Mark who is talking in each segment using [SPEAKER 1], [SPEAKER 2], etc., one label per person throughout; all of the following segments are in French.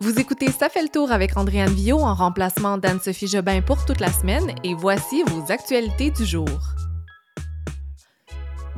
[SPEAKER 1] Vous écoutez Ça fait le tour avec Andréane Villot en remplacement d'Anne-Sophie Jobin pour toute la semaine et voici vos actualités du jour.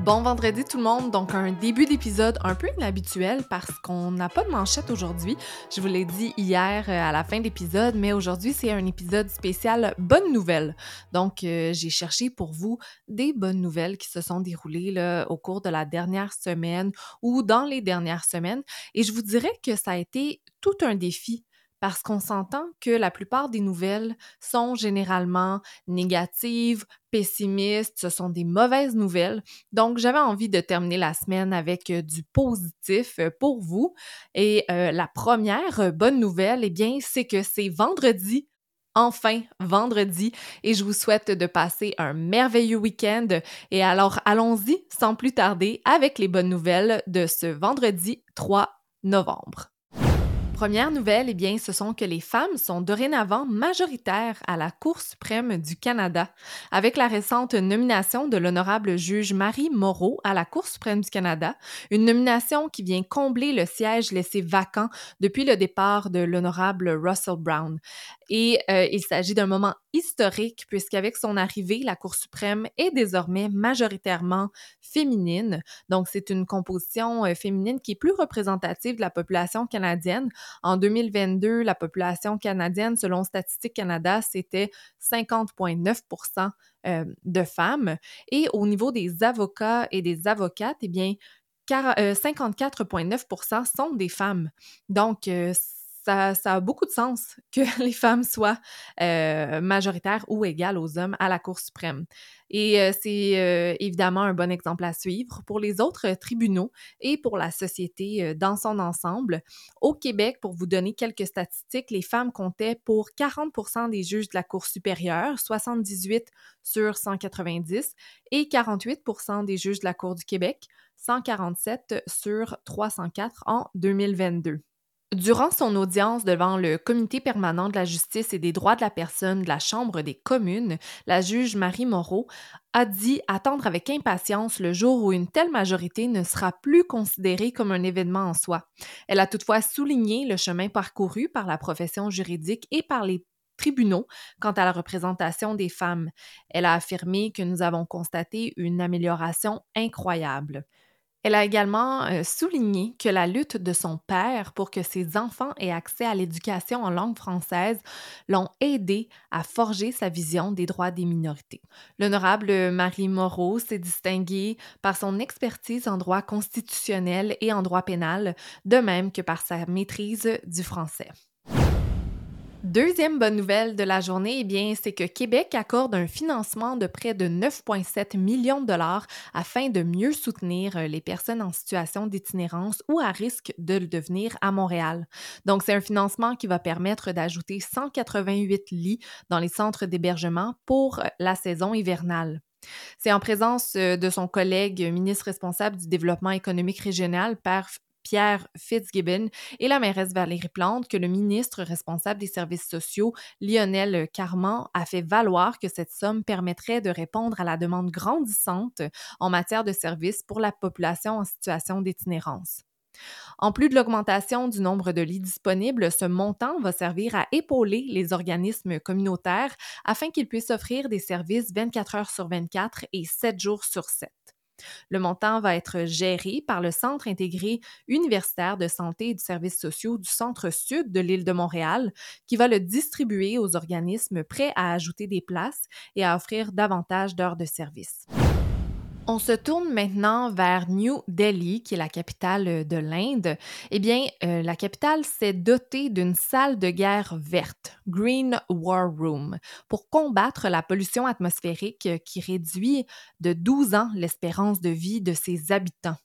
[SPEAKER 1] Bon vendredi tout le monde, donc un début d'épisode un peu inhabituel parce qu'on n'a pas de manchette aujourd'hui. Je vous l'ai dit hier euh, à la fin de l'épisode, mais aujourd'hui c'est un épisode spécial bonnes nouvelles. Donc euh, j'ai cherché pour vous des bonnes nouvelles qui se sont déroulées au cours de la dernière semaine ou dans les dernières semaines et je vous dirais que ça a été tout un défi parce qu'on s'entend que la plupart des nouvelles sont généralement négatives, pessimistes, ce sont des mauvaises nouvelles. Donc, j'avais envie de terminer la semaine avec euh, du positif euh, pour vous. Et euh, la première bonne nouvelle, eh bien, c'est que c'est vendredi enfin vendredi et je vous souhaite de passer un merveilleux week-end. Et alors allons-y sans plus tarder avec les bonnes nouvelles de ce vendredi 3 novembre. Première nouvelle, eh bien, ce sont que les femmes sont dorénavant majoritaires à la Cour suprême du Canada. Avec la récente nomination de l'honorable juge Marie Moreau à la Cour suprême du Canada, une nomination qui vient combler le siège laissé vacant depuis le départ de l'honorable Russell Brown. Et euh, il s'agit d'un moment historique puisqu'avec son arrivée, la Cour suprême est désormais majoritairement féminine. Donc, c'est une composition euh, féminine qui est plus représentative de la population canadienne. En 2022, la population canadienne, selon Statistique Canada, c'était 50,9% euh, de femmes. Et au niveau des avocats et des avocates, eh bien, 54,9% sont des femmes. Donc, ça, a beaucoup de sens que les femmes soient euh, majoritaires ou égales aux hommes à la Cour suprême. Et euh, c'est euh, évidemment un bon exemple à suivre pour les autres tribunaux et pour la société dans son ensemble. Au Québec, pour vous donner quelques statistiques, les femmes comptaient pour 40% des juges de la Cour supérieure, 78 sur 190, et 48% des juges de la Cour du Québec, 147 sur 304 en 2022. Durant son audience devant le Comité permanent de la justice et des droits de la personne de la Chambre des communes, la juge Marie Moreau a dit attendre avec impatience le jour où une telle majorité ne sera plus considérée comme un événement en soi. Elle a toutefois souligné le chemin parcouru par la profession juridique et par les tribunaux quant à la représentation des femmes. Elle a affirmé que nous avons constaté une amélioration incroyable. Elle a également euh, souligné que la lutte de son père pour que ses enfants aient accès à l'éducation en langue française l'ont aidé à forger sa vision des droits des minorités. L'honorable Marie Moreau s'est distinguée par son expertise en droit constitutionnel et en droit pénal, de même que par sa maîtrise du français. Deuxième bonne nouvelle de la journée, eh bien, c'est que Québec accorde un financement de près de 9,7 millions de dollars afin de mieux soutenir euh, les personnes en situation d'itinérance ou à risque de le devenir à Montréal. Donc, c'est un financement qui va permettre d'ajouter 188 lits dans les centres d'hébergement pour euh, la saison hivernale. C'est en présence euh, de son collègue ministre responsable du développement économique régional, Pierre Fitzgibbon et la mairesse Valérie Plante que le ministre responsable des services sociaux, Lionel Carman, a fait valoir que cette somme permettrait de répondre à la demande grandissante en matière de services pour la population en situation d'itinérance. En plus de l'augmentation du nombre de lits disponibles, ce montant va servir à épauler les organismes communautaires afin qu'ils puissent offrir des services 24 heures sur 24 et 7 jours sur 7. Le montant va être géré par le Centre intégré universitaire de santé et de services sociaux du centre-sud de l'île de Montréal, qui va le distribuer aux organismes prêts à ajouter des places et à offrir davantage d'heures de service. On se tourne maintenant vers New Delhi, qui est la capitale euh, de l'Inde. Eh bien, euh, la capitale s'est dotée d'une salle de guerre verte, Green War Room, pour combattre la pollution atmosphérique euh, qui réduit de 12 ans l'espérance de vie de ses habitants.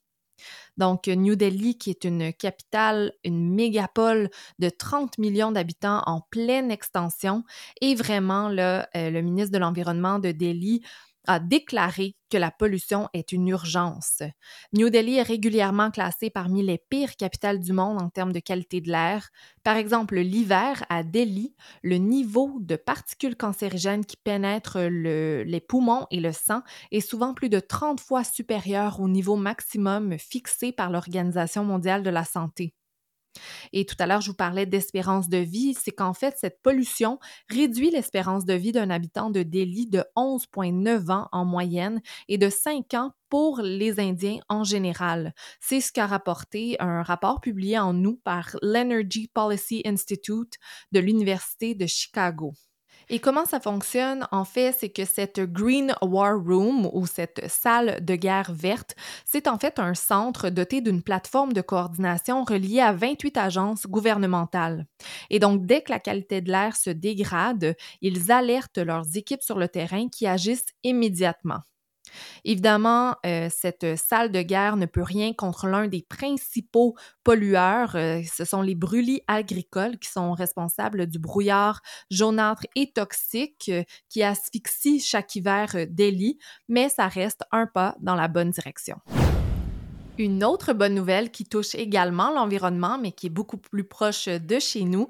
[SPEAKER 1] Donc, New Delhi, qui est une capitale, une mégapole de 30 millions d'habitants en pleine extension, est vraiment là, le ministre de l'Environnement de Delhi a déclaré que la pollution est une urgence. New Delhi est régulièrement classée parmi les pires capitales du monde en termes de qualité de l'air. Par exemple, l'hiver à Delhi, le niveau de particules cancérigènes qui pénètrent les poumons et le sang est souvent plus de 30 fois supérieur au niveau maximum fixé par l'Organisation mondiale de la santé. Et tout à l'heure, je vous parlais d'espérance de vie. C'est qu'en fait, cette pollution réduit l'espérance de vie d'un habitant de Delhi de 11,9 ans en moyenne et de 5 ans pour les Indiens en général. C'est ce qu'a rapporté un rapport publié en août par l'Energy Policy Institute de l'Université de Chicago. Et comment ça fonctionne, en fait, c'est que cette Green War Room ou cette salle de guerre verte, c'est en fait un centre doté d'une plateforme de coordination reliée à 28 agences gouvernementales. Et donc, dès que la qualité de l'air se dégrade, ils alertent leurs équipes sur le terrain qui agissent immédiatement. Évidemment, euh, cette salle de guerre ne peut rien contre l'un des principaux pollueurs. Euh, ce sont les brûlis agricoles qui sont responsables du brouillard jaunâtre et toxique euh, qui asphyxie chaque hiver Delhi, mais ça reste un pas dans la bonne direction. Une autre bonne nouvelle qui touche également l'environnement, mais qui est beaucoup plus proche de chez nous,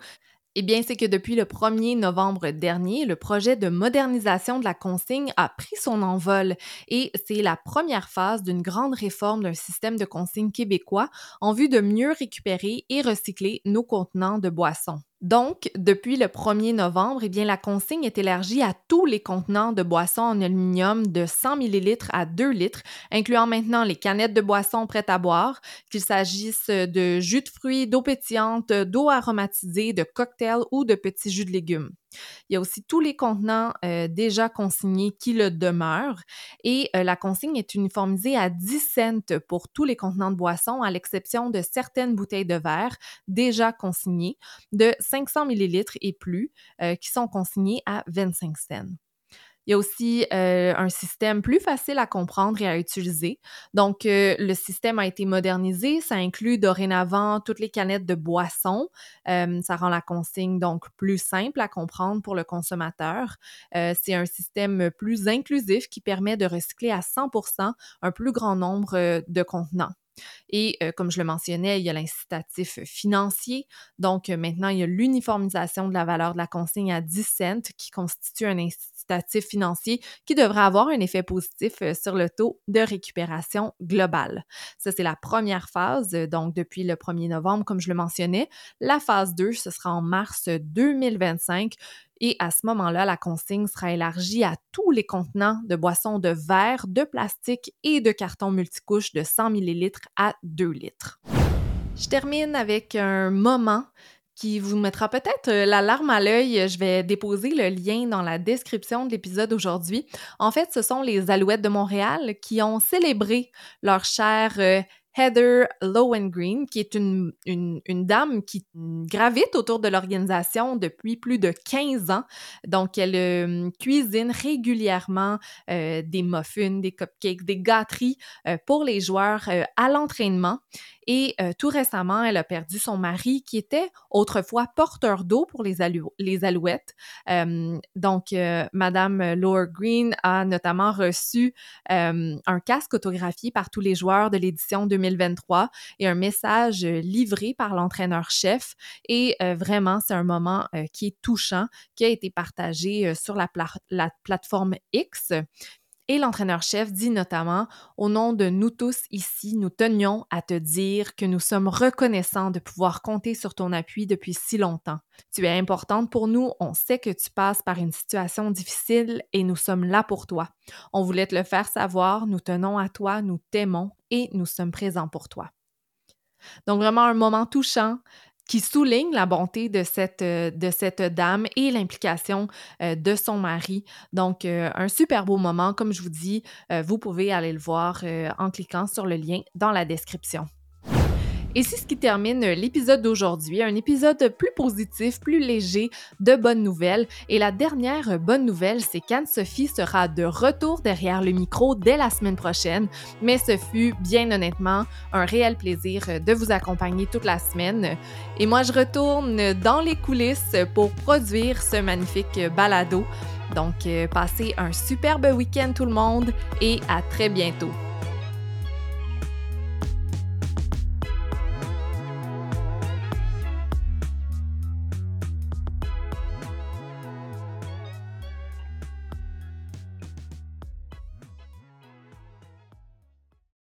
[SPEAKER 1] eh bien, c'est que depuis le 1er novembre dernier, le projet de modernisation de la consigne a pris son envol et c'est la première phase d'une grande réforme d'un système de consigne québécois en vue de mieux récupérer et recycler nos contenants de boissons. Donc, depuis le 1er novembre, eh bien, la consigne est élargie à tous les contenants de boissons en aluminium de 100 ml à 2 litres, incluant maintenant les canettes de boissons prêtes à boire, qu'il s'agisse de jus de fruits, d'eau pétillante, d'eau aromatisée, de cocktails ou de petits jus de légumes. Il y a aussi tous les contenants euh, déjà consignés qui le demeurent et euh, la consigne est uniformisée à 10 cents pour tous les contenants de boissons, à l'exception de certaines bouteilles de verre déjà consignées de 500 ml et plus euh, qui sont consignées à 25 cents. Il y a aussi euh, un système plus facile à comprendre et à utiliser. Donc, euh, le système a été modernisé. Ça inclut dorénavant toutes les canettes de boissons. Euh, ça rend la consigne donc plus simple à comprendre pour le consommateur. C'est un système plus inclusif qui permet de recycler à 100% un plus grand nombre de contenants. Et comme je le mentionnais, il y a l'incitatif financier. Donc maintenant, il y a l'uniformisation de la valeur de la consigne à 10 cents qui constitue un financier qui devrait avoir un effet positif sur le taux de récupération global. Ça, c'est la première phase, donc depuis le 1er novembre, comme je le mentionnais. La phase 2, ce sera en mars 2025 et à ce moment-là, la consigne sera élargie à tous les contenants de boissons de verre, de plastique et de carton multicouche de 100 ml à 2 litres. Je termine avec un moment qui vous mettra peut-être euh, la larme à l'œil. Je vais déposer le lien dans la description de l'épisode aujourd'hui. En fait, ce sont les Alouettes de Montréal qui ont célébré leur chère euh, Heather Lowengreen, qui est une, dame qui gravite autour de l'organisation depuis plus de 15 ans. Donc, elle euh, cuisine régulièrement euh, des muffins, des cupcakes, des gâteries euh, pour les joueurs à l'entraînement. Et tout récemment, elle a perdu son mari qui était autrefois porteur d'eau pour les, alouettes. Donc, Madame Laura Green a notamment reçu un casque autographié par tous les joueurs de l'édition 2023 et un message livré par l'entraîneur-chef. Et vraiment, c'est un moment qui est touchant, qui a été partagé sur la plateforme X. Et l'entraîneur-chef dit notamment, au nom de nous tous ici, nous tenions à te dire que nous sommes reconnaissants de pouvoir compter sur ton appui depuis si longtemps. Tu es importante pour nous, on sait que tu passes par une situation difficile et nous sommes là pour toi. On voulait te le faire savoir, nous tenons à toi, nous t'aimons et nous sommes présents pour toi. Donc vraiment un moment touchant, qui souligne la bonté de cette, euh, de cette dame et l'implication euh, de son mari. Donc, euh, un super beau moment. Comme je vous dis, vous pouvez aller le voir en cliquant sur le lien dans la description. Et c'est ce qui termine l'épisode d'aujourd'hui, un épisode plus positif, plus léger, de bonnes nouvelles. Et la dernière bonne nouvelle, c'est qu'Anne-Sophie sera de retour derrière le micro dès la semaine prochaine. Mais ce fut bien honnêtement un réel plaisir de vous accompagner toute la semaine. Et moi, je retourne dans les coulisses pour produire ce magnifique balado. Donc, euh, passez un superbe week-end tout le monde et à très bientôt.